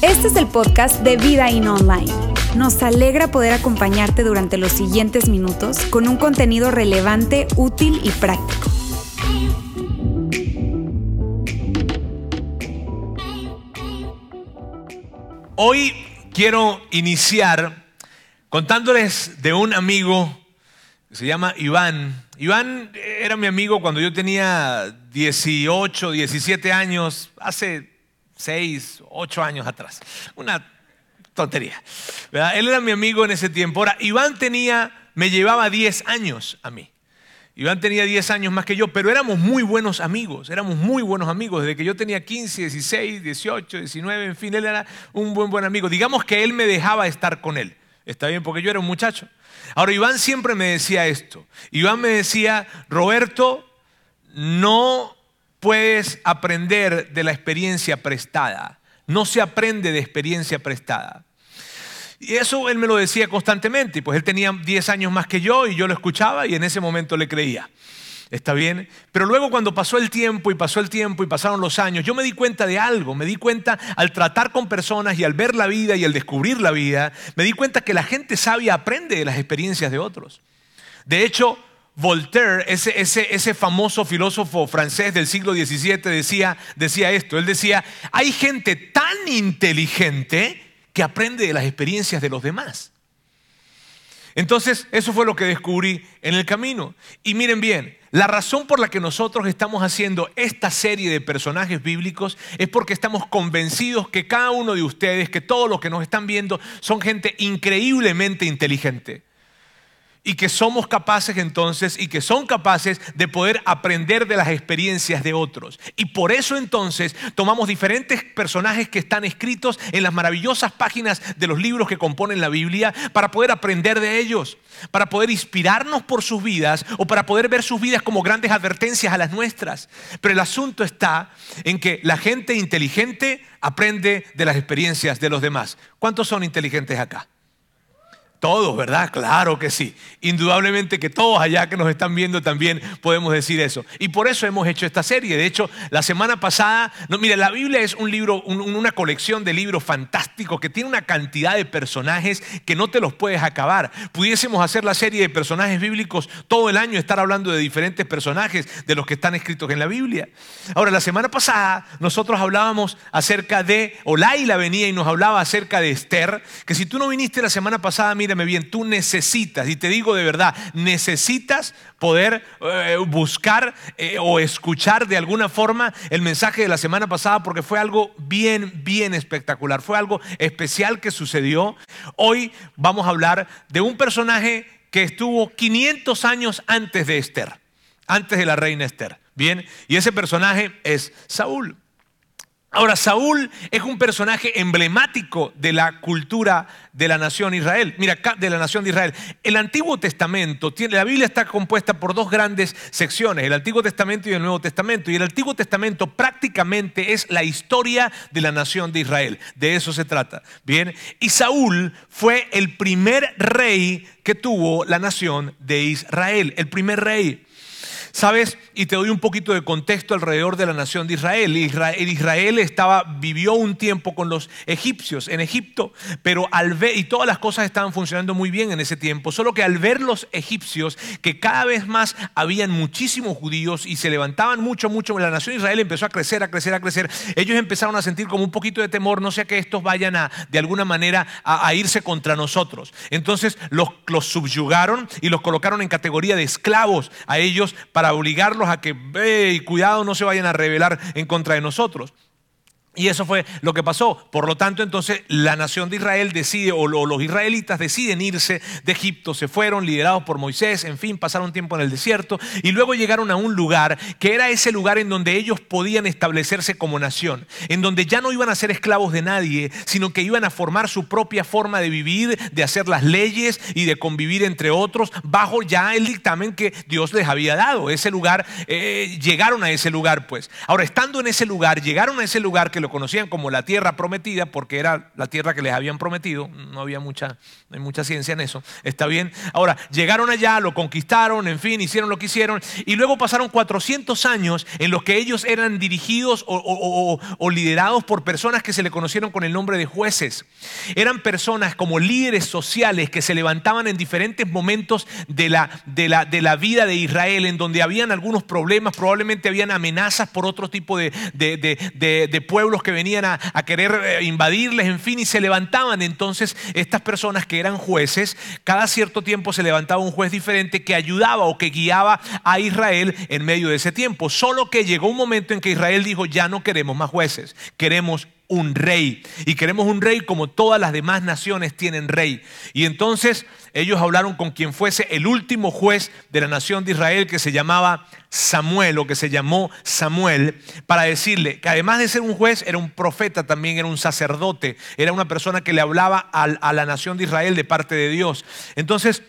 Este es el podcast de Vida In Online. Nos alegra poder acompañarte durante los siguientes minutos con un contenido relevante, útil y práctico. Hoy quiero iniciar contándoles de un amigo se llama Iván. Iván era mi amigo cuando yo tenía 18, 17 años, hace 6, 8 años atrás. Una tontería. Él era mi amigo en ese tiempo. Ahora, Iván tenía, me llevaba 10 años a mí. Iván tenía 10 años más que yo, pero éramos muy buenos amigos, éramos muy buenos amigos. Desde que yo tenía 15, 16, 18, 19, en fin, él era un buen buen amigo. Digamos que él me dejaba estar con él. Está bien, porque yo era un muchacho. Ahora, Iván siempre me decía esto. Iván me decía, Roberto, no puedes aprender de la experiencia prestada. No se aprende de experiencia prestada. Y eso él me lo decía constantemente, pues él tenía 10 años más que yo y yo lo escuchaba y en ese momento le creía. ¿Está bien? Pero luego cuando pasó el tiempo y pasó el tiempo y pasaron los años, yo me di cuenta de algo, me di cuenta al tratar con personas y al ver la vida y al descubrir la vida, me di cuenta que la gente sabia aprende de las experiencias de otros. De hecho, Voltaire, ese, ese, ese, famoso filósofo francés del siglo XVII, decía, decía esto. Él decía, hay gente tan inteligente que aprende de las experiencias de los demás. Entonces, eso fue lo que descubrí en el camino. Y miren bien, la razón por la que nosotros estamos haciendo esta serie de personajes bíblicos es porque estamos convencidos que cada uno de ustedes, que todos los que nos están viendo, son gente increíblemente inteligente y que somos capaces entonces y que son capaces de poder aprender de las experiencias de otros. Y por eso entonces tomamos diferentes personajes que están escritos en las maravillosas páginas de los libros que componen la Biblia para poder aprender de ellos, para poder inspirarnos por sus vidas o para poder ver sus vidas como grandes advertencias a las nuestras. Pero el asunto está en que la gente inteligente aprende de las experiencias de los demás. ¿Cuántos son inteligentes acá? Todos, ¿verdad? Claro que sí. Indudablemente que todos allá que nos están viendo también podemos decir eso. Y por eso hemos hecho esta serie. De hecho, la semana pasada, no, mire, la Biblia es un libro, una colección de libros fantásticos que tiene una cantidad de personajes que no te los puedes acabar. Pudiésemos hacer la serie de personajes bíblicos todo el año, estar hablando de diferentes personajes de los que están escritos en la Biblia. Ahora, la semana pasada nosotros hablábamos acerca de, o Laila venía y nos hablaba acerca de Esther, que si tú no viniste la semana pasada, mira, bien, tú necesitas, y te digo de verdad, necesitas poder eh, buscar eh, o escuchar de alguna forma el mensaje de la semana pasada porque fue algo bien, bien espectacular, fue algo especial que sucedió. Hoy vamos a hablar de un personaje que estuvo 500 años antes de Esther, antes de la reina Esther. Bien, y ese personaje es Saúl. Ahora, Saúl es un personaje emblemático de la cultura de la nación Israel. Mira, de la nación de Israel. El Antiguo Testamento, la Biblia está compuesta por dos grandes secciones, el Antiguo Testamento y el Nuevo Testamento. Y el Antiguo Testamento prácticamente es la historia de la nación de Israel. De eso se trata. Bien, y Saúl fue el primer rey que tuvo la nación de Israel, el primer rey. ¿Sabes? Y te doy un poquito de contexto alrededor de la nación de Israel. Israel, estaba, vivió un tiempo con los egipcios en Egipto, pero al ver, y todas las cosas estaban funcionando muy bien en ese tiempo, solo que al ver los egipcios que cada vez más habían muchísimos judíos y se levantaban mucho, mucho, la nación de Israel empezó a crecer, a crecer, a crecer, ellos empezaron a sentir como un poquito de temor, no sea que estos vayan a, de alguna manera, a, irse contra nosotros. Entonces los, los subyugaron y los colocaron en categoría de esclavos a ellos para para obligarlos a que, ve y cuidado, no se vayan a rebelar en contra de nosotros. Y eso fue lo que pasó. Por lo tanto, entonces la nación de Israel decide, o los israelitas deciden irse de Egipto, se fueron liderados por Moisés, en fin, pasaron tiempo en el desierto y luego llegaron a un lugar que era ese lugar en donde ellos podían establecerse como nación, en donde ya no iban a ser esclavos de nadie, sino que iban a formar su propia forma de vivir, de hacer las leyes y de convivir entre otros bajo ya el dictamen que Dios les había dado. Ese lugar, eh, llegaron a ese lugar, pues. Ahora, estando en ese lugar, llegaron a ese lugar que lo conocían como la tierra prometida, porque era la tierra que les habían prometido. No había mucha, hay mucha ciencia en eso. Está bien. Ahora, llegaron allá, lo conquistaron, en fin, hicieron lo que hicieron. Y luego pasaron 400 años en los que ellos eran dirigidos o, liderados por personas que se le conocieron con el nombre de jueces. Eran personas como líderes sociales que se levantaban en diferentes momentos de la, de la, de la vida de Israel, en donde habían algunos problemas, probablemente habían amenazas por otro tipo de, de, pueblos que venían a, a, querer eh, invadirles, en fin, y se levantaban entonces estas personas que eran jueces, cada cierto tiempo se levantaba un juez diferente que ayudaba o que guiaba a Israel en medio de ese tiempo. Solo que llegó un momento en que Israel dijo, ya no queremos más jueces, queremos un rey. Y queremos un rey como todas las demás naciones tienen rey. Y entonces ellos hablaron con quien fuese el último juez de la nación de Israel que se llamaba Samuel o que se llamó Samuel para decirle que además de ser un juez era un profeta también, era un sacerdote, era una persona que le hablaba a, la nación de Israel de parte de Dios. Entonces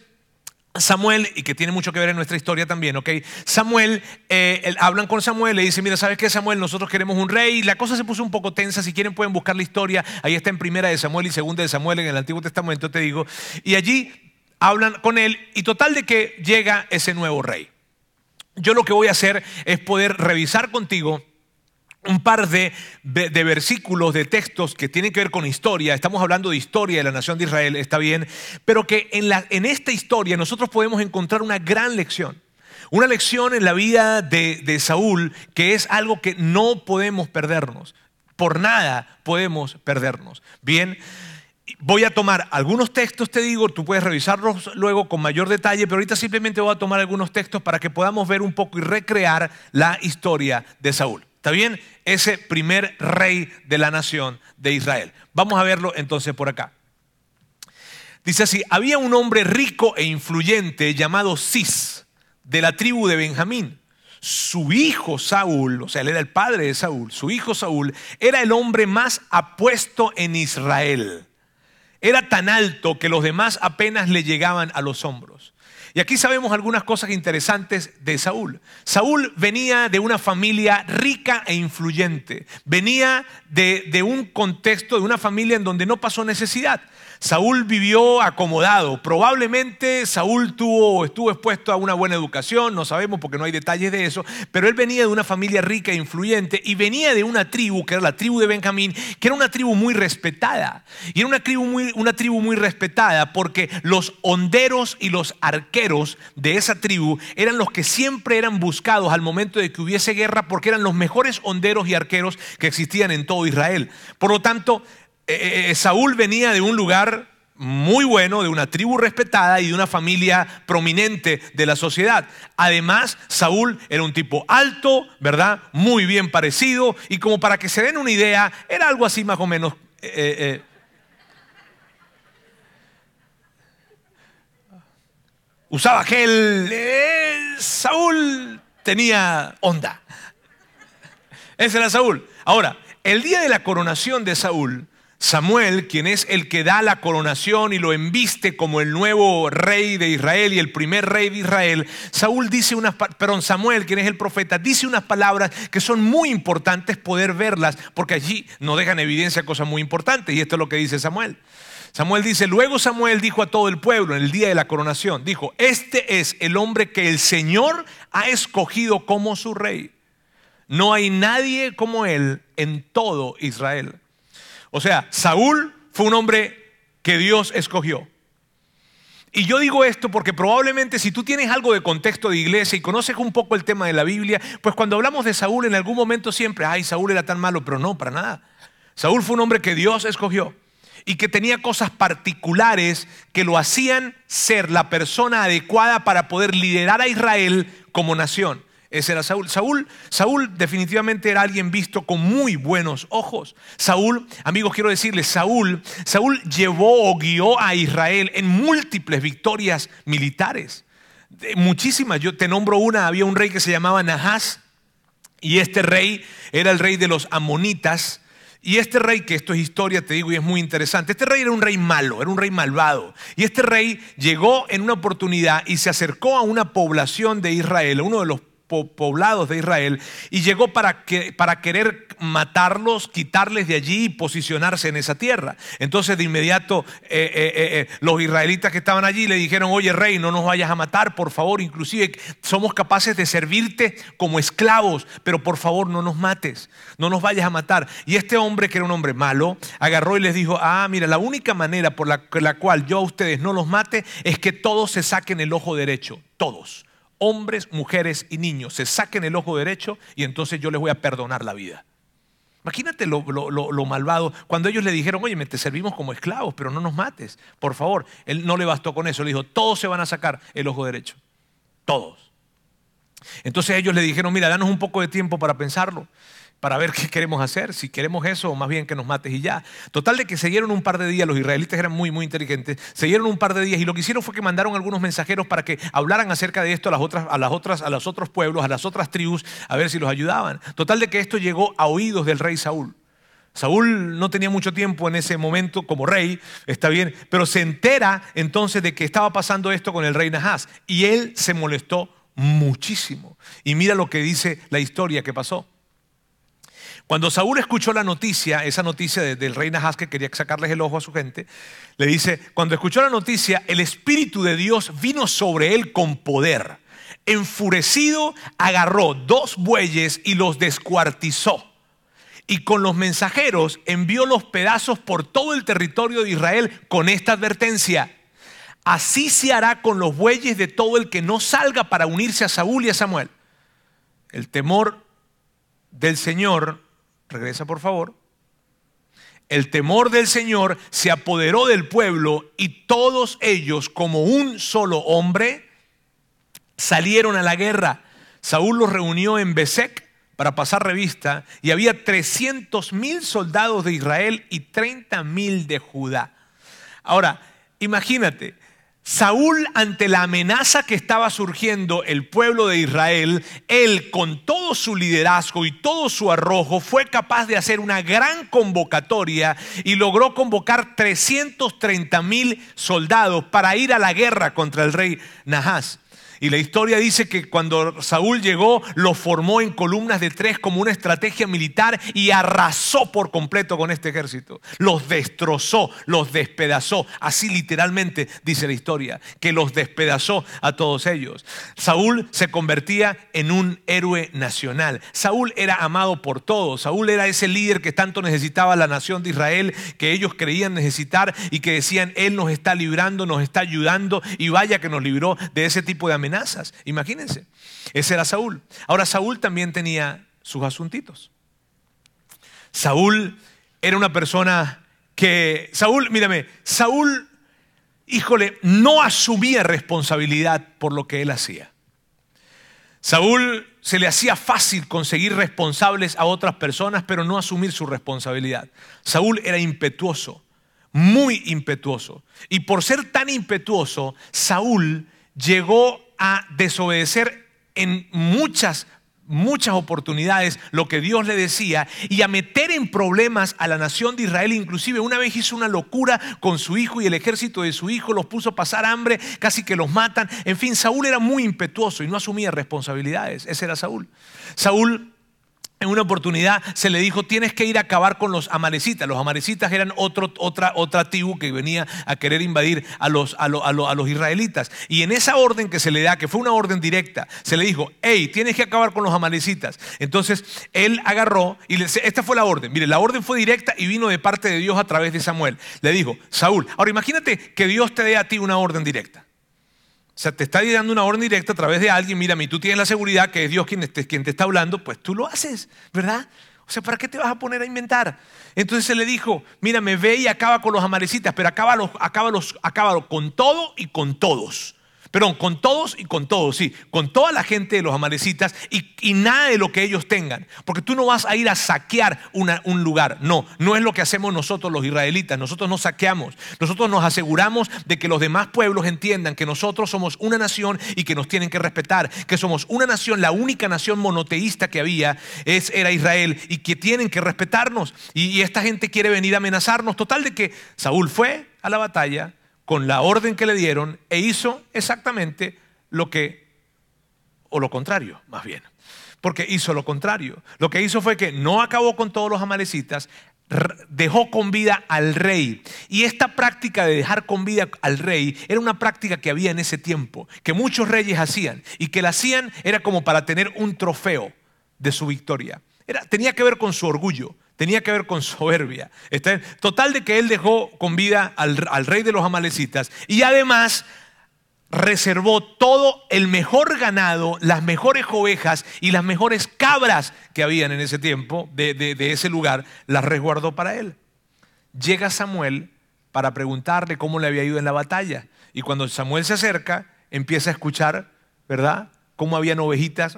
Samuel, y que tiene mucho que ver en nuestra historia también, ¿ok? Samuel, eh, hablan con Samuel, le dice, mira, ¿sabes qué, Samuel? Nosotros queremos un rey. La cosa se puso un poco tensa. Si quieren pueden buscar la historia. Ahí está en primera de Samuel y segunda de Samuel en el Antiguo Testamento, te digo. Y allí hablan con él y total de que llega ese nuevo rey. Yo lo que voy a hacer es poder revisar contigo un par de, versículos, de textos que tienen que ver con historia. Estamos hablando de historia de la nación de Israel, está bien, pero que en, esta historia nosotros podemos encontrar una gran lección. Una lección en la vida de, de Saúl que es algo que no podemos perdernos. Por nada podemos perdernos. Bien, Voy a tomar algunos textos, te digo, tú puedes revisarlos luego con mayor detalle, pero ahorita simplemente voy a tomar algunos textos para que podamos ver un poco y recrear la historia de Saúl. ¿Está bien? Ese primer rey de la nación de Israel. Vamos a verlo entonces por acá. Dice así, había un hombre rico e influyente llamado Cis, de la tribu de Benjamín. Su hijo Saúl, o sea, él era el padre de Saúl, su hijo Saúl era el hombre más apuesto en Israel. Era tan alto que los demás apenas le llegaban a los hombros. Y aquí sabemos algunas cosas interesantes de Saúl. Saúl venía de una familia rica e influyente. Venía de, un contexto, de una familia en donde no pasó necesidad. Saúl vivió acomodado. Probablemente Saúl tuvo, estuvo expuesto a una buena educación, no sabemos porque no hay detalles de eso, pero él venía de una familia rica e influyente y venía de una tribu, que era la tribu de Benjamín, que era una tribu muy respetada. Y era una tribu muy, una tribu muy respetada porque los honderos y los arqueros de esa tribu eran los que siempre eran buscados al momento de que hubiese guerra porque eran los mejores honderos y arqueros que existían en todo Israel. Por lo tanto, eh, eh, eh, Saúl venía de un lugar muy bueno, de una tribu respetada y de una familia prominente de la sociedad. Además, Saúl era un tipo alto, ¿verdad? Muy bien parecido y como para que se den una idea, era algo así más o menos... usaba gel, Saúl tenía onda. Ese era Saúl. Ahora, el día de la coronación de Saúl, Samuel, quien es el que da la coronación y lo embiste como el nuevo rey de Israel y el primer rey de Israel, Saúl dice unas, perdón, Samuel, quien es el profeta, dice unas palabras que son muy importantes poder verlas, porque allí nos dejan evidencia cosas muy importantes, y esto es lo que dice Samuel. Samuel dice, luego Samuel dijo a todo el pueblo en el día de la coronación, dijo, este es el hombre que el Señor ha escogido como su rey. No hay nadie como él en todo Israel. O sea, Saúl fue un hombre que Dios escogió. Y yo digo esto porque probablemente si tú tienes algo de contexto de iglesia y conoces un poco el tema de la Biblia, pues cuando hablamos de Saúl en algún momento siempre, ay, Saúl era tan malo, pero no, para nada. Saúl fue un hombre que Dios escogió y que tenía cosas particulares que lo hacían ser la persona adecuada para poder liderar a Israel como nación. Ese era Saúl. Saúl. Saúl definitivamente era alguien visto con muy buenos ojos. Saúl, amigos, quiero decirles, Saúl, Saúl llevó o guió a Israel en múltiples victorias militares. Muchísimas. Yo te nombro una. Había un rey que se llamaba Nahas y este rey era el rey de los amonitas. Y este rey, que esto es historia, te digo, y es muy interesante, este rey era un rey malo, era un rey malvado. Y este rey llegó en una oportunidad y se acercó a una población de Israel, uno de los poblados de Israel y llegó para, para querer matarlos, quitarles de allí y posicionarse en esa tierra. Entonces de inmediato eh, eh, eh, los israelitas que estaban allí le dijeron, oye rey, no nos vayas a matar, por favor, inclusive somos capaces de servirte como esclavos, pero por favor no nos mates, no nos vayas a matar. Y este hombre, que era un hombre malo, agarró y les dijo, ah, mira, la única manera por la cual yo a ustedes no los mate es que todos se saquen el ojo derecho, todos hombres, mujeres y niños se saquen el ojo derecho y entonces yo les voy a perdonar la vida. Imagínate lo, malvado. Cuando ellos le dijeron, oye, te servimos como esclavos, pero no nos mates, por favor. Él no le bastó con eso. Le dijo, todos se van a sacar el ojo derecho. Todos. Entonces ellos le dijeron, mira, danos un poco de tiempo para pensarlo para ver qué queremos hacer, si queremos eso o más bien que nos mates y ya. Total de que se dieron un par de días, los israelitas eran muy, muy inteligentes, se dieron un par de días y lo que hicieron fue que mandaron algunos mensajeros para que hablaran acerca de esto a las otras, a las otras, a los otros pueblos, a las otras tribus, a ver si los ayudaban. Total de que esto llegó a oídos del rey Saúl. Saúl no tenía mucho tiempo en ese momento como rey, está bien, pero se entera entonces de que estaba pasando esto con el rey Nahás y él se molestó muchísimo. Y mira lo que dice la historia que pasó. Cuando Saúl escuchó la noticia, esa noticia del rey Nahas que quería sacarles el ojo a su gente, le dice, cuando escuchó la noticia, el Espíritu de Dios vino sobre él con poder. Enfurecido, agarró dos bueyes y los descuartizó. Y con los mensajeros envió los pedazos por todo el territorio de Israel con esta advertencia. Así se hará con los bueyes de todo el que no salga para unirse a Saúl y a Samuel. El temor del Señor regresa por favor, el temor del Señor se apoderó del pueblo y todos ellos, como un solo hombre, salieron a la guerra. Saúl los reunió en Besec para pasar revista y había 300 mil soldados de Israel y 30 mil de Judá. Ahora, imagínate, Saúl, ante la amenaza que estaba surgiendo el pueblo de Israel, él con todo su liderazgo y todo su arrojo fue capaz de hacer una gran convocatoria y logró convocar 330 mil soldados para ir a la guerra contra el rey Nahás. Y la historia dice que cuando Saúl llegó, lo formó en columnas de tres como una estrategia militar y arrasó por completo con este ejército. Los destrozó, los despedazó. Así literalmente dice la historia, que los despedazó a todos ellos. Saúl se convertía en un héroe nacional. Saúl era amado por todos. Saúl era ese líder que tanto necesitaba la nación de Israel, que ellos creían necesitar y que decían, Él nos está librando, nos está ayudando y vaya que nos libró de ese tipo de amenazas Imagínense. Ese era Saúl. Ahora Saúl también tenía sus asuntitos. Saúl era una persona que, Saúl, mírame, Saúl, híjole, no asumía responsabilidad por lo que él hacía. Saúl se le hacía fácil conseguir responsables a otras personas, pero no asumir su responsabilidad. Saúl era impetuoso, muy impetuoso. Y por ser tan impetuoso, Saúl llegó a desobedecer en muchas muchas oportunidades lo que Dios le decía y a meter en problemas a la nación de Israel. Inclusive una vez hizo una locura con su hijo y el ejército de su hijo los puso a pasar hambre, casi que los matan. En fin, Saúl era muy impetuoso y no asumía responsabilidades. Ese era Saúl. Saúl en una oportunidad se le dijo, tienes que ir a acabar con los amalecitas. Los amalecitas eran otro, otra, otra tribu que venía a querer invadir a los, a, los israelitas. Y en esa orden que se le da, que fue una orden directa, se le dijo, hey, tienes que acabar con los amalecitas. Entonces él agarró y le, esta fue la orden. Mire, la orden fue directa y vino de parte de Dios a través de Samuel. Le dijo, Saúl, ahora imagínate que Dios te dé a ti una orden directa. O sea, te está dando una orden directa a través de alguien, mira, y tú tienes la seguridad que es Dios quien te, quien te está hablando, pues tú lo haces, ¿verdad? O sea, ¿para qué te vas a poner a inventar? Entonces se le dijo, mira, me ve y acaba con los amarecitas, pero acaba acábalo con todo y con todos. Perdón, con todos y con todos, sí, con toda la gente de los amalecitas y, nada de lo que ellos tengan. Porque tú no vas a ir a saquear un lugar. No, no es lo que hacemos nosotros los israelitas. Nosotros no saqueamos. Nosotros nos aseguramos de que los demás pueblos entiendan que nosotros somos una nación y que nos tienen que respetar. Que somos una nación, la única nación monoteísta que había es, era Israel y que tienen que respetarnos. Y, y esta gente quiere venir a amenazarnos. Total de que Saúl fue a la batalla con la orden que le dieron e hizo exactamente lo que o lo contrario, más bien. Porque hizo lo contrario. Lo que hizo fue que no acabó con todos los amalecitas, dejó con vida al rey. Y esta práctica de dejar con vida al rey era una práctica que había en ese tiempo, que muchos reyes hacían. Y que la hacían era como para tener un trofeo de su victoria. Tenía que ver con su orgullo, tenía que ver con soberbia. Total de que él dejó con vida al, rey de los amalecitas y además reservó todo el mejor ganado, las mejores ovejas y las mejores cabras que habían en ese tiempo de, ese lugar, las resguardó para él. Llega Samuel para preguntarle cómo le había ido en la batalla. Y cuando Samuel se acerca, empieza a escuchar, ¿verdad? Cómo habían ovejitas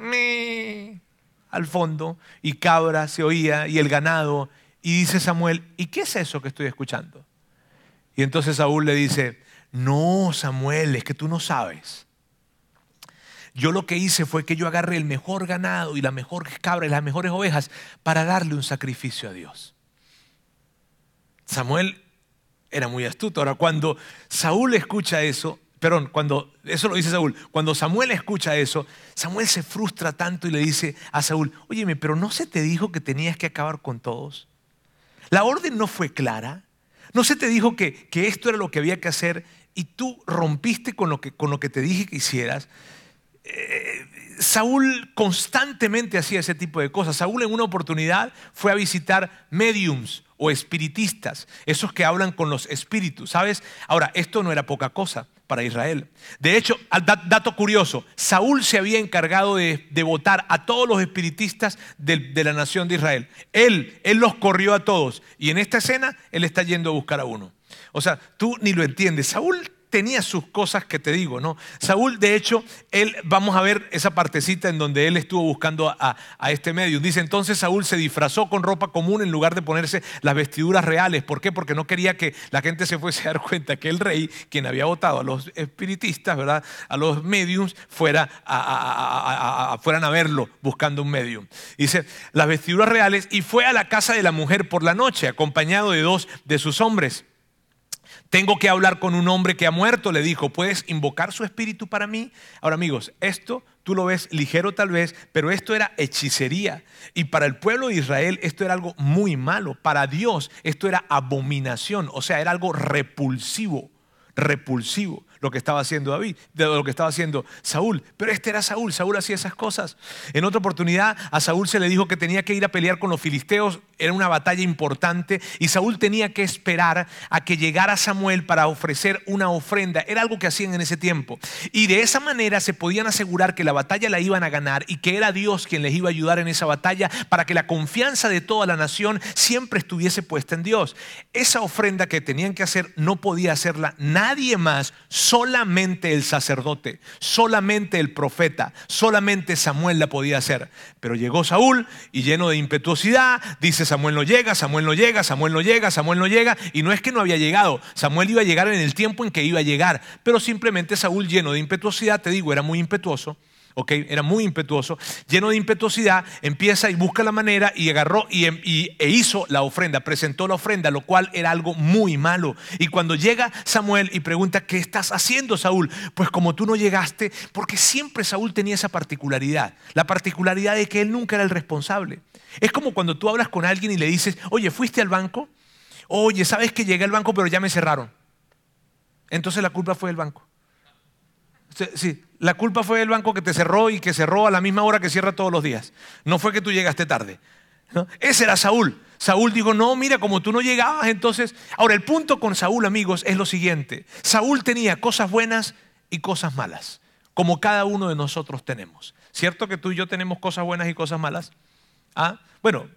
al fondo y cabras se oía y el ganado. Y dice Samuel, ¿y qué es eso que estoy escuchando? Y entonces Saúl le dice, no, Samuel, es que tú no sabes. Yo lo que hice fue que yo agarré el mejor ganado y la mejor cabra y las mejores ovejas para darle un sacrificio a Dios. Samuel era muy astuto. Ahora, cuando Saúl escucha eso, perdón, cuando eso lo dice Saúl, cuando Samuel escucha eso, Samuel se frustra tanto y le dice a Saúl, óyeme, pero ¿no se te dijo que tenías que acabar con todos? La orden no fue clara. ¿No se te dijo que, que esto era lo que había que hacer y tú rompiste con lo que, con lo que te dije que hicieras, eh, Saúl constantemente hacía ese tipo de cosas. Saúl en una oportunidad fue a visitar mediums o espiritistas, esos que hablan con los espíritus, ¿sabes? Ahora, esto no era poca cosa para Israel. De hecho, dato curioso, Saúl se había encargado de, votar a todos los espiritistas de, de, la nación de Israel. Él, él los corrió a todos. Y en esta escena, él está yendo a buscar a uno. O sea, tú ni lo entiendes. Saúl tenía sus cosas que te digo, ¿no? Saúl, de hecho, él, vamos a ver esa partecita en donde él estuvo buscando a, este medio. Dice, entonces Saúl se disfrazó con ropa común en lugar de ponerse las vestiduras reales. ¿Por qué? Porque no quería que la gente se fuese a dar cuenta que el rey, quien había votado a los espiritistas, ¿verdad? A los mediums, fuera a, fueran a verlo buscando un medium. Dice, las vestiduras reales y fue a la casa de la mujer por la noche, acompañado de dos de sus hombres. Tengo que hablar con un hombre que ha muerto, le dijo, ¿puedes invocar su espíritu para mí? Ahora amigos, esto tú lo ves ligero tal vez, pero esto era hechicería. Y para el pueblo de Israel esto era algo muy malo. Para Dios esto era abominación, o sea, era algo repulsivo, repulsivo lo que estaba haciendo David, de lo que estaba haciendo Saúl. Pero este era Saúl, Saúl hacía esas cosas. En otra oportunidad a Saúl se le dijo que tenía que ir a pelear con los filisteos, era una batalla importante y Saúl tenía que esperar a que llegara Samuel para ofrecer una ofrenda. Era algo que hacían en ese tiempo. Y de esa manera se podían asegurar que la batalla la iban a ganar y que era Dios quien les iba a ayudar en esa batalla para que la confianza de toda la nación siempre estuviese puesta en Dios. Esa ofrenda que tenían que hacer no podía hacerla nadie más solamente el sacerdote, solamente el profeta, solamente Samuel la podía hacer. Pero llegó Saúl y lleno de impetuosidad, dice Samuel no llega, Samuel no llega, Samuel no llega, Samuel no llega, y no es que no había llegado, Samuel iba a llegar en el tiempo en que iba a llegar, pero simplemente Saúl lleno de impetuosidad, te digo, era muy impetuoso, era muy impetuoso, lleno de impetuosidad, empieza y busca la manera y agarró y, e hizo la ofrenda, presentó la ofrenda, lo cual era algo muy malo. Y cuando llega Samuel y pregunta, ¿qué estás haciendo, Saúl? Pues como tú no llegaste, porque siempre Saúl tenía esa particularidad, la particularidad de que él nunca era el responsable. Es como cuando tú hablas con alguien y le dices, oye, ¿fuiste al banco? Oye, ¿sabes que llegué al banco pero ya me cerraron? Entonces la culpa fue del banco. Sí, la culpa fue del banco que te cerró y que cerró a la misma hora que cierra todos los días. No fue que tú llegaste tarde. Ese era Saúl. Saúl dijo, no, mira, como tú no llegabas, entonces... Ahora, el punto con Saúl, amigos, es lo siguiente. Saúl tenía cosas buenas y cosas malas, como cada uno de nosotros tenemos. ¿Cierto que tú y yo tenemos cosas buenas y cosas malas? ¿Ah? Bueno,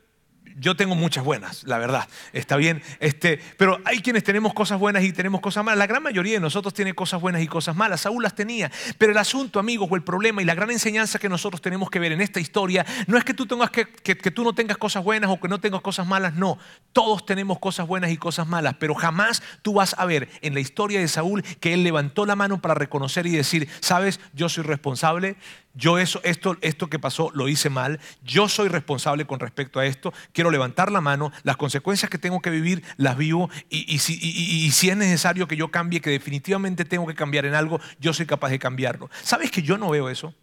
yo tengo muchas buenas, la verdad, está bien. Este, pero hay quienes tenemos cosas buenas y tenemos cosas malas. La gran mayoría de nosotros tiene cosas buenas y cosas malas. Saúl las tenía. Pero el asunto, amigos, o el problema y la gran enseñanza que nosotros tenemos que ver en esta historia no es que tú, tengas que, que, que tú no tengas cosas buenas o que no tengas cosas malas. No, todos tenemos cosas buenas y cosas malas. Pero jamás tú vas a ver en la historia de Saúl que él levantó la mano para reconocer y decir, sabes, yo soy responsable, yo eso, esto, esto que pasó lo hice mal, yo soy responsable con respecto a esto, quiero levantar la mano, las consecuencias que tengo que vivir las vivo y, si, si, es necesario que yo cambie, que definitivamente tengo que cambiar en algo, yo soy capaz de cambiarlo. ¿Sabes que yo no veo eso?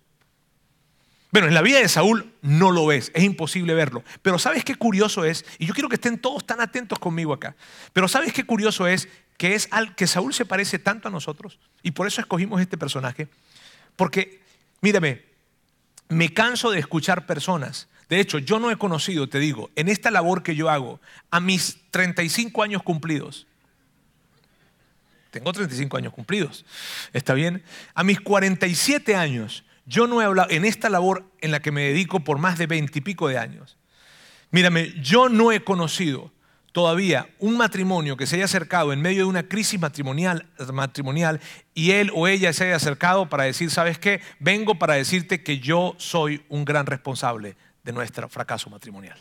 Bueno, en la vida de Saúl no lo ves, es imposible verlo. Pero ¿sabes qué curioso es? Y yo quiero que estén todos tan atentos conmigo acá. Pero ¿sabes qué curioso es? Que es al que Saúl se parece tanto a nosotros y por eso escogimos este personaje. Porque, mírame, me canso de escuchar personas. De hecho, yo no he conocido, te digo, en esta labor que yo hago, a mis 35 años cumplidos, tengo 35 años cumplidos, ¿está bien? A mis 47 años, yo no he hablado, en esta labor en la que me dedico por más de 20 y pico de años, mírame, yo no he conocido todavía un matrimonio que se haya acercado en medio de una crisis matrimonial, matrimonial y él o ella se haya acercado para decir, ¿sabes qué? Vengo para decirte que yo soy un gran responsable de nuestro fracaso matrimonial.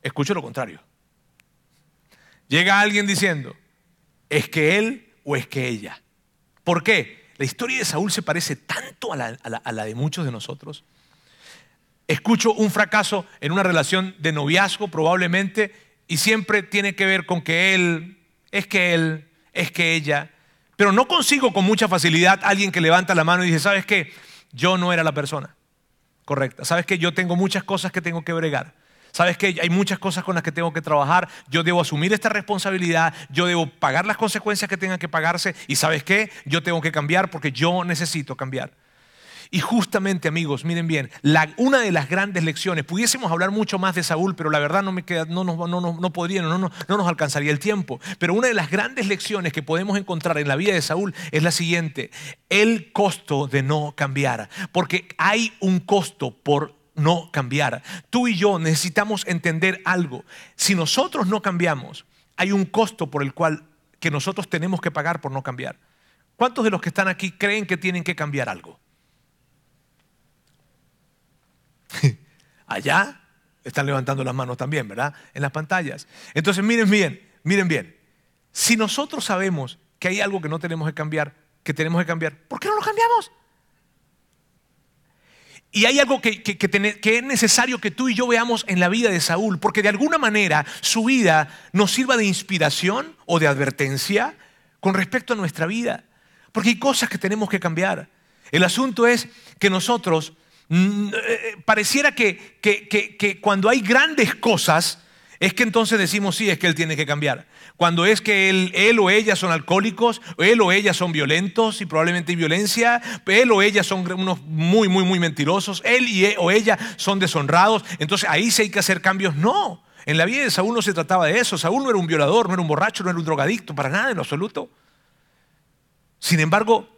Escucho lo contrario. Llega alguien diciendo, es que él o es que ella. ¿Por qué? La historia de Saúl se parece tanto a la, de muchos de nosotros. Escucho un fracaso en una relación de noviazgo probablemente y siempre tiene que ver con que él, es que él, es que ella. Pero no consigo con mucha facilidad alguien que levanta la mano y dice, ¿sabes qué? Yo no era la persona correcta. ¿Sabes qué? Yo tengo muchas cosas que tengo que bregar. Sabes que hay muchas cosas con las que tengo que trabajar, yo debo asumir esta responsabilidad, yo debo pagar las consecuencias que tengan que pagarse y sabes qué, yo tengo que cambiar porque yo necesito cambiar. Y justamente, amigos, miren bien, una de las grandes lecciones, pudiésemos hablar mucho más de Saúl, pero la verdad no me queda, no, no, no, no no, no nos alcanzaría el tiempo. Pero una de las grandes lecciones que podemos encontrar en la vida de Saúl es la siguiente: el costo de no cambiar. Porque hay un costo por no cambiar. Tú y yo necesitamos entender algo. Si nosotros no cambiamos, hay un costo por el cual que nosotros tenemos que pagar por no cambiar. ¿Cuántos de los que están aquí creen que tienen que cambiar algo? Allá están levantando las manos también, ¿verdad? En las pantallas. Entonces miren bien, miren bien. Si nosotros sabemos que hay algo que no tenemos que cambiar, que tenemos que cambiar, ¿por qué no lo cambiamos? Y hay algo que, es necesario que tú y yo veamos en la vida de Saúl, porque de alguna manera su vida nos sirva de inspiración o de advertencia con respecto a nuestra vida. Porque hay cosas que tenemos que cambiar. El asunto es que nosotros, mm, eh, pareciera que, que cuando hay grandes cosas, es que entonces decimos, sí, es que él tiene que cambiar. Cuando es que él, o ella son alcohólicos, él o ella son violentos y probablemente hay violencia, él o ella son unos muy, muy, muy mentirosos, él y e, o ella son deshonrados, entonces ahí sí hay que hacer cambios. No, en la vida de Saúl no se trataba de eso. Saúl no era un violador, no era un borracho, no era un drogadicto, para nada en absoluto. Sin embargo,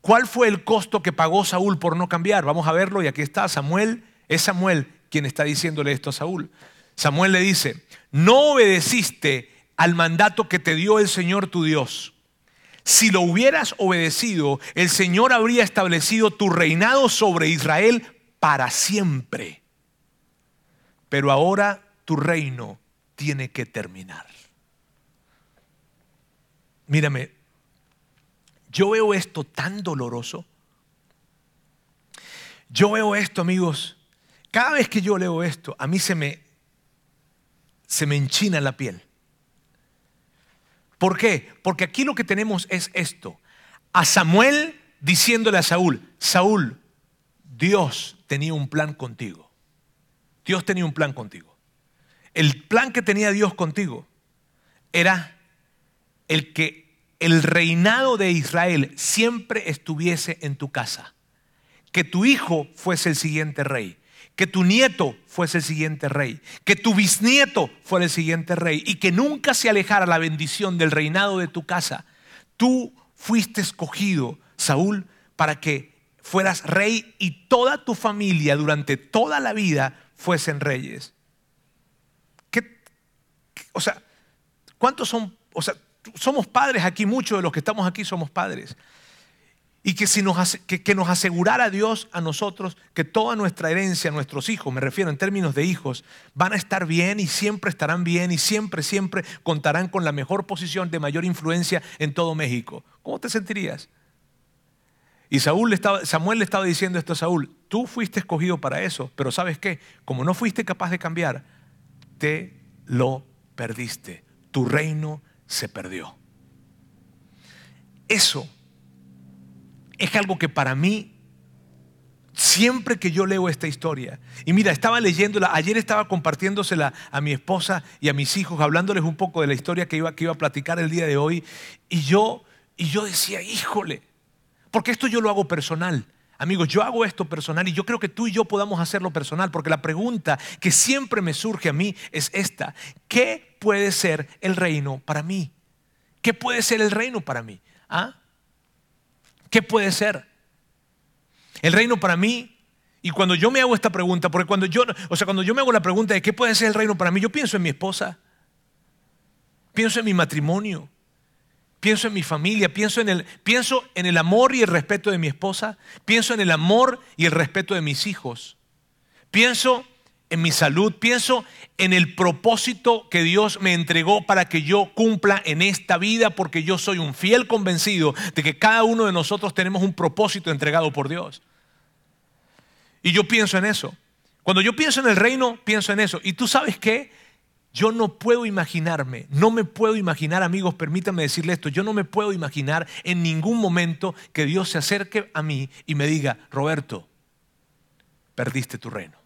¿cuál fue el costo que pagó Saúl por no cambiar? Vamos a verlo y aquí está Samuel. Es Samuel quien está diciéndole esto a Saúl. Samuel le dice, no obedeciste al mandato que te dio el Señor tu Dios. Si lo hubieras obedecido, el Señor habría establecido tu reinado sobre Israel para siempre. Pero ahora tu reino tiene que terminar. Mírame, yo veo esto tan doloroso. Yo veo esto, amigos. Cada vez que yo leo esto, a mí se me, se me enchina la piel. ¿Por qué? Porque aquí lo que tenemos es esto. A Samuel diciéndole a Saúl, Saúl, Dios tenía un plan contigo. Dios tenía un plan contigo. El plan que tenía Dios contigo era el que el reinado de Israel siempre estuviese en tu casa. Que tu hijo fuese el siguiente rey que tu nieto fuese el siguiente rey, que tu bisnieto fuera el siguiente rey y que nunca se alejara la bendición del reinado de tu casa. Tú fuiste escogido, Saúl, para que fueras rey y toda tu familia durante toda la vida fuesen reyes. ¿Qué, o sea, ¿cuántos son? O sea, somos padres aquí, muchos de los que estamos aquí somos padres. Y que, si nos, que, asegurara Dios a nosotros que toda nuestra herencia, nuestros hijos, me refiero en términos de hijos, van a estar bien y siempre estarán bien y siempre, siempre contarán con la mejor posición de mayor influencia en todo México. ¿Cómo te sentirías? Y Saúl le estaba, Samuel le estaba diciendo esto a Saúl, tú fuiste escogido para eso, pero ¿sabes qué? Como no fuiste capaz de cambiar, te lo perdiste. Tu reino se perdió. Eso es algo que para mí siempre que yo leo esta historia, y mira, estaba leyéndola, ayer estaba compartiéndosela a mi esposa y a mis hijos, hablándoles un poco de la historia que iba, que iba a platicar el día de hoy, y yo, y yo decía, híjole, porque esto yo lo hago personal. Amigos, yo hago esto personal y yo creo que tú y yo podamos hacerlo personal, porque la pregunta que siempre me surge a mí es esta, ¿qué puede ser el reino para mí? ¿Qué puede ser el reino para mí? ¿Ah? ¿Qué puede ser? El reino para mí, y cuando yo me hago esta pregunta, porque cuando yo, o sea, cuando yo me hago la pregunta de qué puede ser el reino para mí, yo pienso en mi esposa, pienso en mi matrimonio, pienso en mi familia, pienso en el, pienso en el amor y el respeto de mi esposa, pienso en el amor y el respeto de mis hijos, pienso en mi salud, pienso en el propósito que Dios me entregó para que yo cumpla en esta vida, porque yo soy un fiel convencido de que cada uno de nosotros tenemos un propósito entregado por Dios. Y yo pienso en eso. Cuando yo pienso en el reino, pienso en eso. Y tú sabes qué? Yo no puedo imaginarme, no me puedo imaginar, amigos, permítanme decirle esto, yo no me puedo imaginar en ningún momento que Dios se acerque a mí y me diga, Roberto, perdiste tu reino.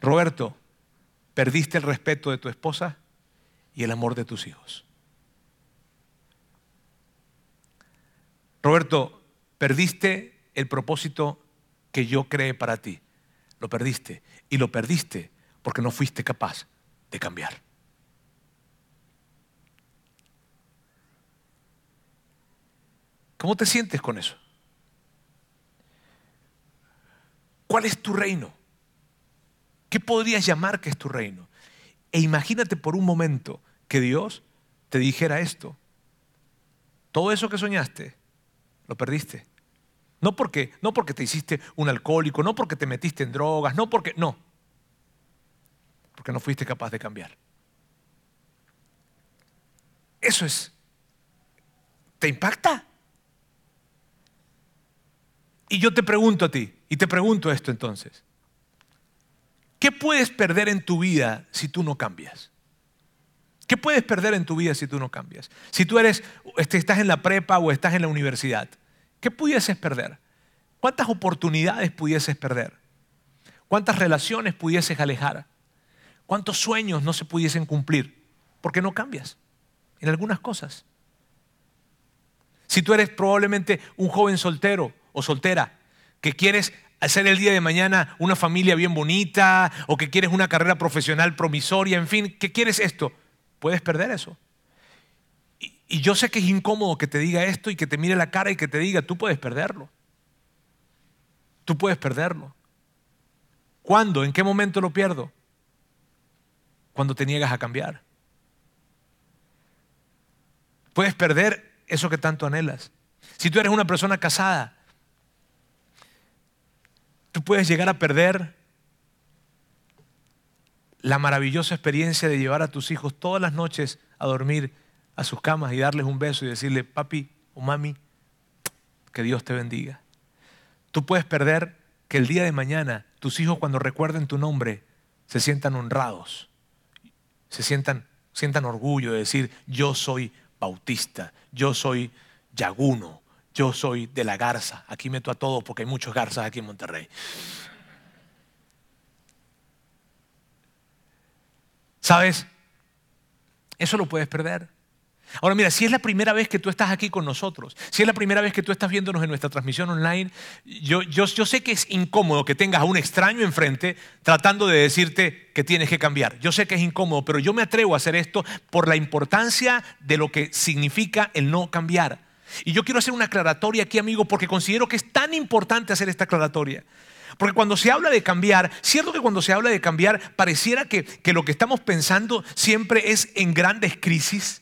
Roberto, perdiste el respeto de tu esposa y el amor de tus hijos. Roberto, perdiste el propósito que yo creé para ti. Lo perdiste. Y lo perdiste porque no fuiste capaz de cambiar. ¿Cómo te sientes con eso? ¿Cuál es tu reino? ¿Qué podrías llamar que es tu reino? E imagínate por un momento que Dios te dijera esto. Todo eso que soñaste, lo perdiste. No porque, no porque te hiciste un alcohólico, no porque te metiste en drogas, no porque, no. Porque no fuiste capaz de cambiar. Eso es. ¿Te impacta? Y yo te pregunto a ti, y te pregunto esto entonces. ¿Qué puedes perder en tu vida si tú no cambias? ¿Qué puedes perder en tu vida si tú no cambias? Si tú eres, este, estás en la prepa o estás en la universidad, ¿qué pudieses perder? ¿Cuántas oportunidades pudieses perder? ¿Cuántas relaciones pudieses alejar? ¿Cuántos sueños no se pudiesen cumplir? Porque no cambias en algunas cosas. Si tú eres probablemente un joven soltero o soltera que quieres hacer el día de mañana una familia bien bonita o que quieres una carrera profesional promisoria, en fin, que quieres esto, puedes perder eso. Y, y, yo sé que es incómodo que te diga esto y que te mire la cara y que te diga, tú puedes perderlo. Tú puedes perderlo. ¿Cuándo? ¿En qué momento lo pierdo? Cuando te niegas a cambiar. Puedes perder eso que tanto anhelas. Si tú eres una persona casada, Tú puedes llegar a perder la maravillosa experiencia de llevar a tus hijos todas las noches a dormir a sus camas y darles un beso y decirle, papi o mami, que Dios te bendiga. Tú puedes perder que el día de mañana tus hijos cuando recuerden tu nombre se sientan honrados, se sientan, sientan orgullo de decir, yo soy bautista, yo soy yaguno, yo soy de la garza. Aquí meto a todos porque hay muchos garzas aquí en Monterrey. ¿Sabes? Eso lo puedes perder. Ahora mira, si es la primera vez que tú estás aquí con nosotros, si es la primera vez que tú estás viéndonos en nuestra transmisión online, yo, yo, yo, sé que es incómodo que tengas a un extraño enfrente tratando de decirte que tienes que cambiar. Yo sé que es incómodo, pero yo me atrevo a hacer esto por la importancia de lo que significa el no cambiar. Y yo quiero hacer una aclaratoria aquí, amigo, porque considero que es tan importante hacer esta aclaratoria. Porque cuando se habla de cambiar, cierto que cuando se habla de cambiar, pareciera que, que lo que estamos pensando siempre es en grandes crisis,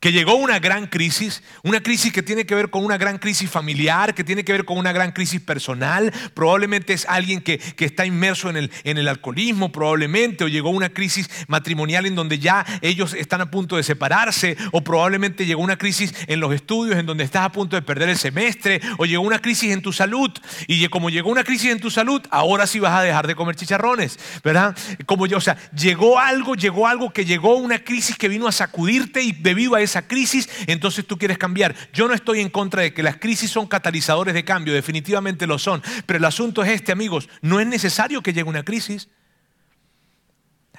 que llegó una gran crisis, una crisis que tiene que ver con una gran crisis familiar, que tiene que ver con una gran crisis personal, probablemente es alguien que, está inmerso en el, en el alcoholismo, probablemente, o llegó una crisis matrimonial en donde ya ellos están a punto de separarse, o probablemente llegó una crisis en los estudios en donde estás a punto de perder el semestre, o llegó una crisis en tu salud, y como llegó una crisis en tu salud, ahora sí vas a dejar de comer chicharrones, ¿verdad? Como yo, o sea, llegó algo, llegó algo que llegó una crisis que vino a sacudirte y debido a esa crisis, entonces tú quieres cambiar. Yo no estoy en contra de que las crisis son catalizadores de cambio, definitivamente lo son. Pero el asunto es este, amigos, no es necesario que llegue una crisis.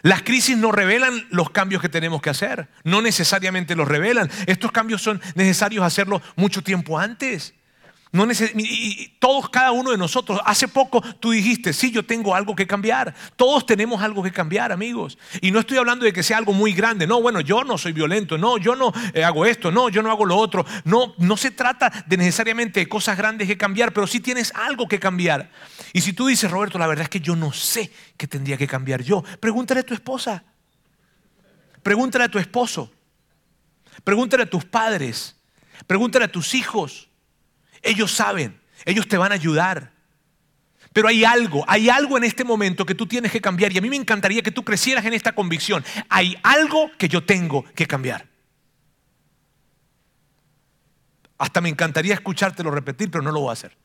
Las crisis no revelan los cambios que tenemos que hacer, no necesariamente los revelan. Estos cambios son necesarios hacerlos mucho tiempo antes. No y todos, cada uno de nosotros, hace poco tú dijiste, sí, yo tengo algo que cambiar. Todos tenemos algo que cambiar, amigos. Y no estoy hablando de que sea algo muy grande. No, bueno, yo no soy violento. No, yo no eh, hago esto. No, yo no hago lo otro. No, no se trata de necesariamente cosas grandes que cambiar, pero sí tienes algo que cambiar. Y si tú dices, Roberto, la verdad es que yo no sé qué tendría que cambiar yo, pregúntale a tu esposa. Pregúntale a tu esposo. Pregúntale a tus padres. Pregúntale a tus hijos. Ellos saben, ellos te van a ayudar. Pero hay algo, hay algo en este momento que tú tienes que cambiar y a mí me encantaría que tú crecieras en esta convicción. Hay algo que yo tengo que cambiar. Hasta me encantaría escuchártelo repetir, pero no lo voy a hacer.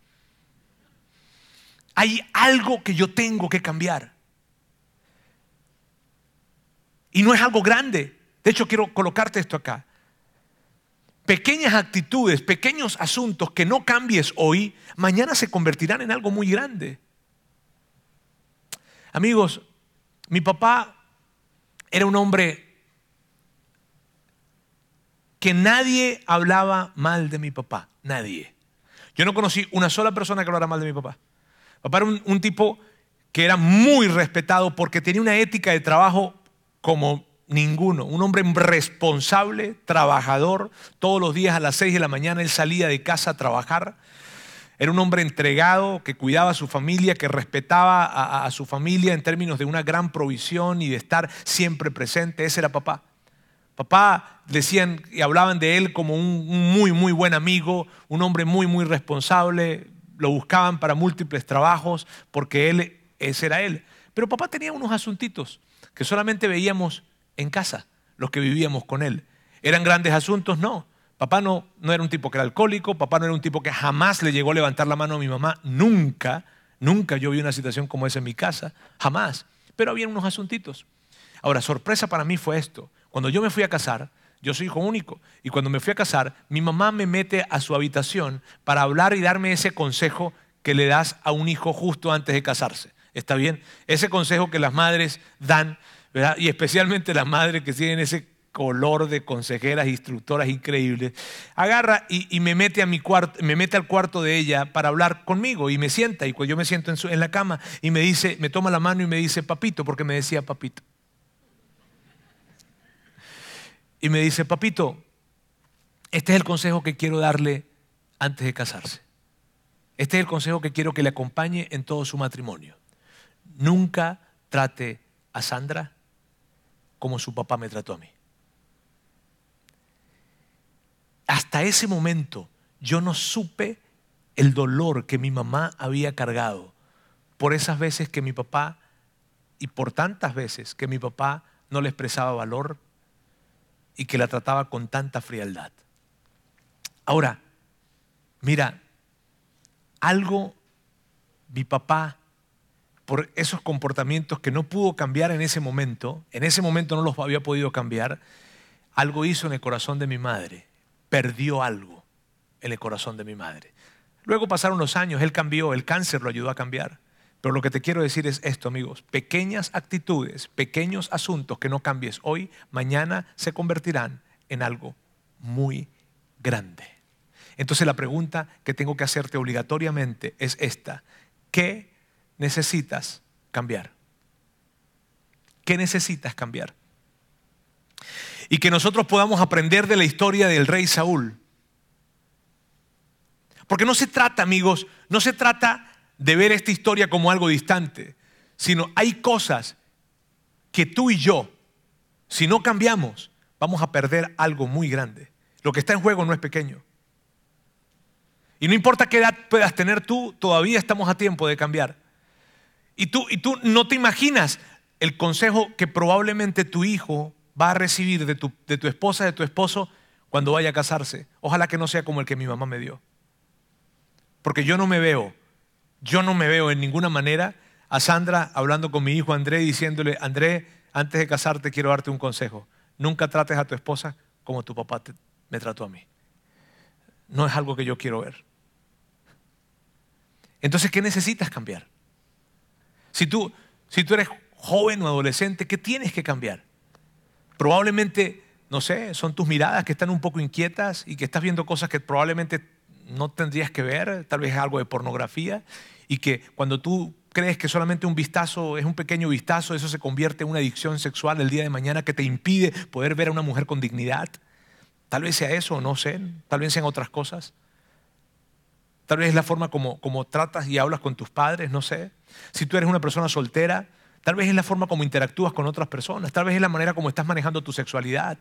Hay algo que yo tengo que cambiar. Y no es algo grande. De hecho, quiero colocarte esto acá pequeñas actitudes, pequeños asuntos que no cambies hoy, mañana se convertirán en algo muy grande. Amigos, mi papá era un hombre que nadie hablaba mal de mi papá, nadie. Yo no conocí una sola persona que hablara mal de mi papá. Papá era un, un tipo que era muy respetado porque tenía una ética de trabajo como Ninguno. Un hombre responsable, trabajador. Todos los días a las 6 de la mañana él salía de casa a trabajar. Era un hombre entregado, que cuidaba a su familia, que respetaba a, su familia en términos de una gran provisión y de estar siempre presente. Ese era papá. Papá decían y hablaban de él como un, un muy, muy buen amigo, un hombre muy, muy responsable. Lo buscaban para múltiples trabajos porque él, ese era él. Pero papá tenía unos asuntitos que solamente veíamos en casa, los que vivíamos con él. ¿Eran grandes asuntos? No. Papá no, no era un tipo que era alcohólico, papá no era un tipo que jamás le llegó a levantar la mano a mi mamá, nunca, nunca yo vi una situación como esa en mi casa, jamás. Pero había unos asuntitos. Ahora, sorpresa para mí fue esto. Cuando yo me fui a casar, yo soy hijo único, y cuando me fui a casar, mi mamá me mete a su habitación para hablar y darme ese consejo que le das a un hijo justo antes de casarse. ¿Está bien? Ese consejo que las madres dan y especialmente las madres que tienen ese color de consejeras, instructoras increíbles, agarra y, me mete a mi cuarto, me mete al cuarto de ella para hablar conmigo y me sienta y cuando yo me siento en, en la cama y me dice, me toma la mano y me dice papito, porque me decía papito. Y me dice, papito, este es el consejo que quiero darle antes de casarse. Este es el consejo que quiero que le acompañe en todo su matrimonio. Nunca trate a Sandra como su papá me trató a mí. Hasta ese momento yo no supe el dolor que mi mamá había cargado por esas veces que mi papá, y por tantas veces que mi papá no le expresaba valor y que la trataba con tanta frialdad. Ahora, mira, algo mi papá por esos comportamientos que no pudo cambiar en ese momento, en ese momento no los había podido cambiar, algo hizo en el corazón de mi madre, perdió algo en el corazón de mi madre. Luego pasaron los años, él cambió, el cáncer lo ayudó a cambiar. Pero lo que te quiero decir es esto, amigos, pequeñas actitudes, pequeños asuntos que no cambies hoy, mañana se convertirán en algo muy grande. Entonces la pregunta que tengo que hacerte obligatoriamente es esta. ¿Qué necesitas cambiar? ¿Qué necesitas cambiar? Y que nosotros podamos aprender de la historia del rey Saúl. Porque no se trata, amigos, no se trata de ver esta historia como algo distante, sino hay cosas que tú y yo, si no cambiamos, vamos a perder algo muy grande. Lo que está en juego no es pequeño. Y no importa qué edad puedas tener tú, todavía estamos a tiempo de cambiar. Y tú, y tú no te imaginas el consejo que probablemente tu hijo va a recibir de tu, de tu esposa, de tu esposo, cuando vaya a casarse. Ojalá que no sea como el que mi mamá me dio. Porque yo no me veo, yo no me veo en ninguna manera a Sandra hablando con mi hijo André diciéndole, André, antes de casarte quiero darte un consejo. Nunca trates a tu esposa como tu papá me trató a mí. No es algo que yo quiero ver. Entonces, ¿qué necesitas cambiar? Si tú, si tú eres joven o adolescente, ¿qué tienes que cambiar? Probablemente, no sé, son tus miradas que están un poco inquietas y que estás viendo cosas que probablemente no tendrías que ver, tal vez algo de pornografía, y que cuando tú crees que solamente un vistazo es un pequeño vistazo, eso se convierte en una adicción sexual el día de mañana que te impide poder ver a una mujer con dignidad. Tal vez sea eso, no sé, tal vez sean otras cosas. Tal vez es la forma como, como tratas y hablas con tus padres, no sé. Si tú eres una persona soltera, tal vez es la forma como interactúas con otras personas, tal vez es la manera como estás manejando tu sexualidad.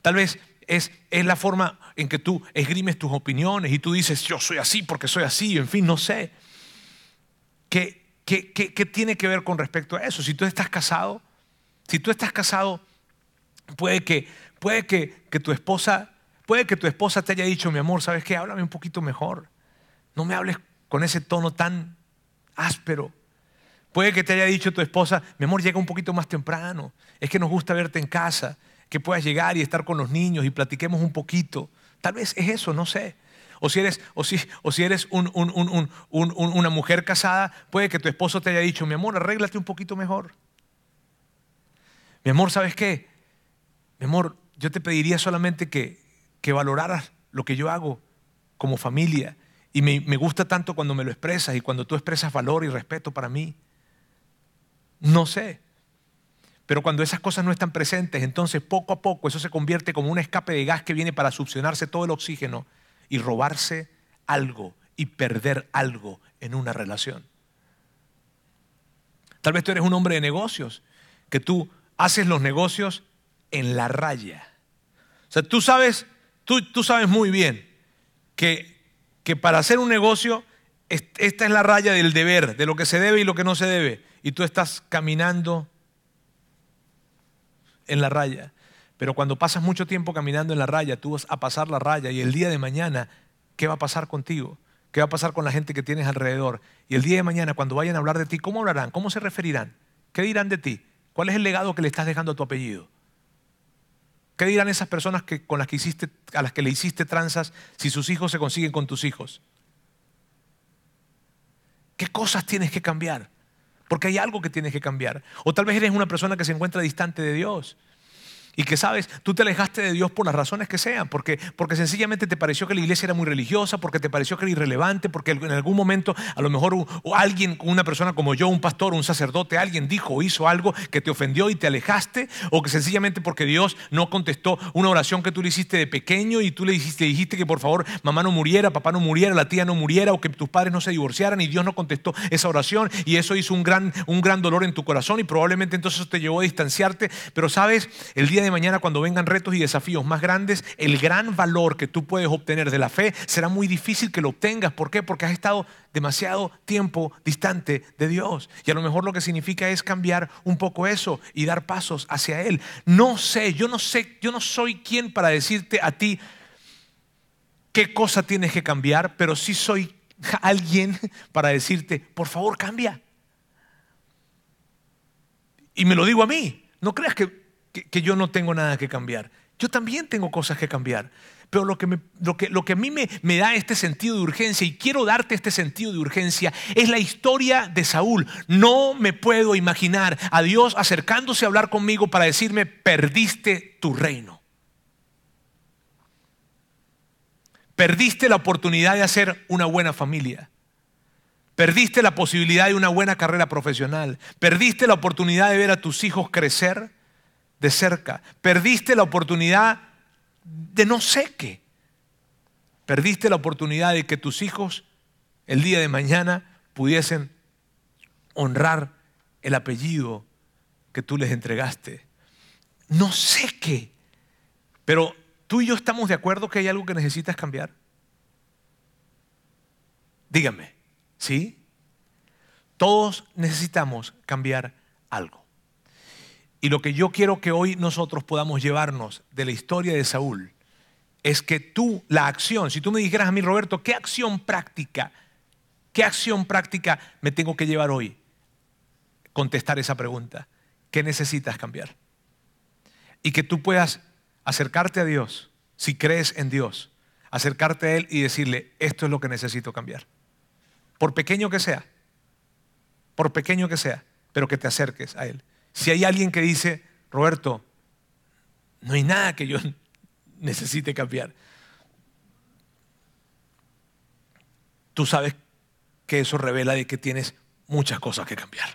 Tal vez es, es, la forma en que tú esgrimes tus opiniones y tú dices, yo soy así porque soy así, en fin, no sé. ¿Qué, ¿Qué, tiene que ver con respecto a eso? Si tú estás casado, si tú estás casado, puede que, puede que, tu esposa, puede que tu esposa te haya dicho, mi amor, ¿sabes qué? Háblame un poquito mejor. No me hables con ese tono tan áspero. Puede que te haya dicho tu esposa, mi amor, llega un poquito más temprano. Es que nos gusta verte en casa, que puedas llegar y estar con los niños y platiquemos un poquito. Tal vez es eso, no sé. O si eres, o si, o si eres una mujer casada, puede que tu esposo te haya dicho, mi amor, arréglate un poquito mejor. Mi amor, ¿sabes qué? Mi amor, yo te pediría solamente que, que valoraras lo que yo hago como familia. Y me, me gusta tanto cuando me lo expresas y cuando tú expresas valor y respeto para mí. No sé. Pero cuando esas cosas no están presentes, entonces poco a poco eso se convierte como un escape de gas que viene para succionarse todo el oxígeno y robarse algo y perder algo en una relación. Tal vez tú eres un hombre de negocios, que tú haces los negocios en la raya. O sea, tú sabes, tú, tú sabes muy bien que, que para hacer un negocio, esta es la raya del deber, de lo que se debe y lo que no se debe. Y tú estás caminando en la raya. Pero cuando pasas mucho tiempo caminando en la raya, tú vas a pasar la raya y el día de mañana, ¿qué va a pasar contigo? ¿Qué va a pasar con la gente que tienes alrededor? Y el día de mañana, cuando vayan a hablar de ti, ¿cómo hablarán? ¿Cómo se referirán? ¿Qué dirán de ti? ¿Cuál es el legado que le estás dejando a tu apellido? ¿Qué dirán esas personas que, con las que hiciste, a las que le hiciste tranzas si sus hijos se consiguen con tus hijos? ¿Qué cosas tienes que cambiar? Porque hay algo que tienes que cambiar. O tal vez eres una persona que se encuentra distante de Dios. Y que sabes, tú te alejaste de Dios por las razones que sean, porque, porque sencillamente te pareció que la iglesia era muy religiosa, porque te pareció que era irrelevante, porque en algún momento a lo mejor alguien, una persona como yo, un pastor, un sacerdote, alguien dijo o hizo algo que te ofendió y te alejaste, o que sencillamente porque Dios no contestó una oración que tú le hiciste de pequeño y tú le dijiste, dijiste que por favor mamá no muriera, papá no muriera, la tía no muriera, o que tus padres no se divorciaran y Dios no contestó esa oración y eso hizo un gran, un gran dolor en tu corazón y probablemente entonces eso te llevó a distanciarte, pero sabes, el día de mañana cuando vengan retos y desafíos más grandes, el gran valor que tú puedes obtener de la fe será muy difícil que lo obtengas. ¿Por qué? Porque has estado demasiado tiempo distante de Dios. Y a lo mejor lo que significa es cambiar un poco eso y dar pasos hacia Él. No sé, yo no sé, yo no soy quien para decirte a ti qué cosa tienes que cambiar, pero sí soy alguien para decirte, por favor, cambia. Y me lo digo a mí. No creas que que, yo no tengo nada que cambiar. Yo también tengo cosas que cambiar. Pero lo que, lo que, lo que a mí me, me, da este sentido de urgencia, y quiero darte este sentido de urgencia, es la historia de Saúl. No me puedo imaginar a Dios acercándose a hablar conmigo para decirme, perdiste tu reino. Perdiste la oportunidad de hacer una buena familia. Perdiste la posibilidad de una buena carrera profesional. Perdiste la oportunidad de ver a tus hijos crecer de cerca. Perdiste la oportunidad de no sé qué. Perdiste la oportunidad de que tus hijos el día de mañana pudiesen honrar el apellido que tú les entregaste. No sé qué. Pero tú y yo estamos de acuerdo que hay algo que necesitas cambiar. Dígame, ¿sí? Todos necesitamos cambiar algo. Y lo que yo quiero que hoy nosotros podamos llevarnos de la historia de Saúl es que tú, la acción, si tú me dijeras a mí, Roberto, ¿qué acción práctica, qué acción práctica me tengo que llevar hoy? Contestar esa pregunta. ¿Qué necesitas cambiar? Y que tú puedas acercarte a Dios, si crees en Dios, acercarte a Él y decirle, esto es lo que necesito cambiar. Por pequeño que sea, por pequeño que sea, pero que te acerques a Él. Si hay alguien que dice, Roberto, no hay nada que yo necesite cambiar, tú sabes que eso revela de que tienes muchas cosas que cambiar.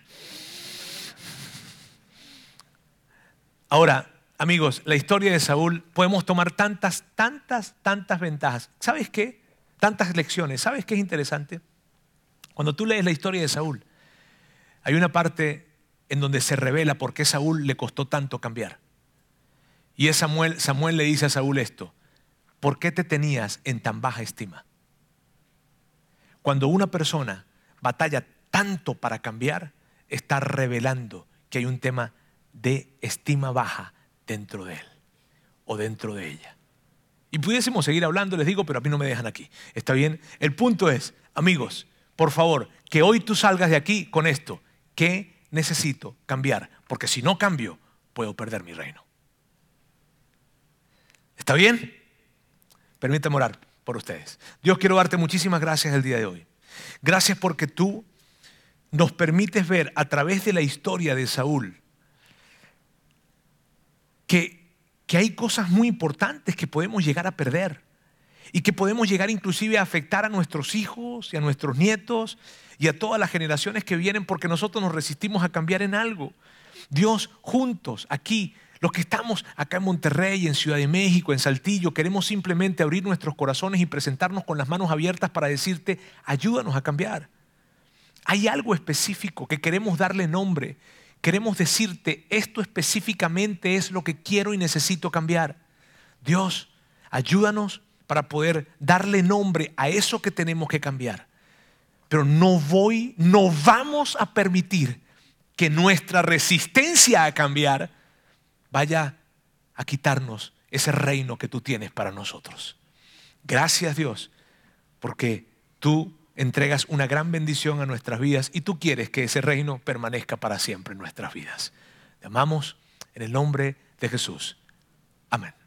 Ahora, amigos, la historia de Saúl podemos tomar tantas, tantas, tantas ventajas. ¿Sabes qué? Tantas lecciones. ¿Sabes qué es interesante? Cuando tú lees la historia de Saúl, hay una parte en donde se revela por qué Saúl le costó tanto cambiar. Y es Samuel, Samuel le dice a Saúl esto, ¿por qué te tenías en tan baja estima? Cuando una persona batalla tanto para cambiar, está revelando que hay un tema de estima baja dentro de él o dentro de ella. Y pudiésemos seguir hablando, les digo, pero a mí no me dejan aquí. ¿Está bien? El punto es, amigos, por favor, que hoy tú salgas de aquí con esto. ¿Qué necesito cambiar? Porque si no cambio, puedo perder mi reino. ¿Está bien? Permítame orar por ustedes. Dios, quiero darte muchísimas gracias el día de hoy. Gracias porque tú nos permites ver a través de la historia de Saúl que, que hay cosas muy importantes que podemos llegar a perder y que podemos llegar inclusive a afectar a nuestros hijos y a nuestros nietos y a todas las generaciones que vienen porque nosotros nos resistimos a cambiar en algo. Dios, juntos, aquí, los que estamos acá en Monterrey, en Ciudad de México, en Saltillo, queremos simplemente abrir nuestros corazones y presentarnos con las manos abiertas para decirte, ayúdanos a cambiar. Hay algo específico que queremos darle nombre queremos decirte, esto específicamente es lo que quiero y necesito cambiar. Dios, ayúdanos para poder darle nombre a eso que tenemos que cambiar. Pero no voy, no vamos a permitir que nuestra resistencia a cambiar vaya a quitarnos ese reino que tú tienes para nosotros. Gracias Dios, porque tú entregas una gran bendición a nuestras vidas y tú quieres que ese reino permanezca para siempre en nuestras vidas. Te amamos en el nombre de Jesús. Amén.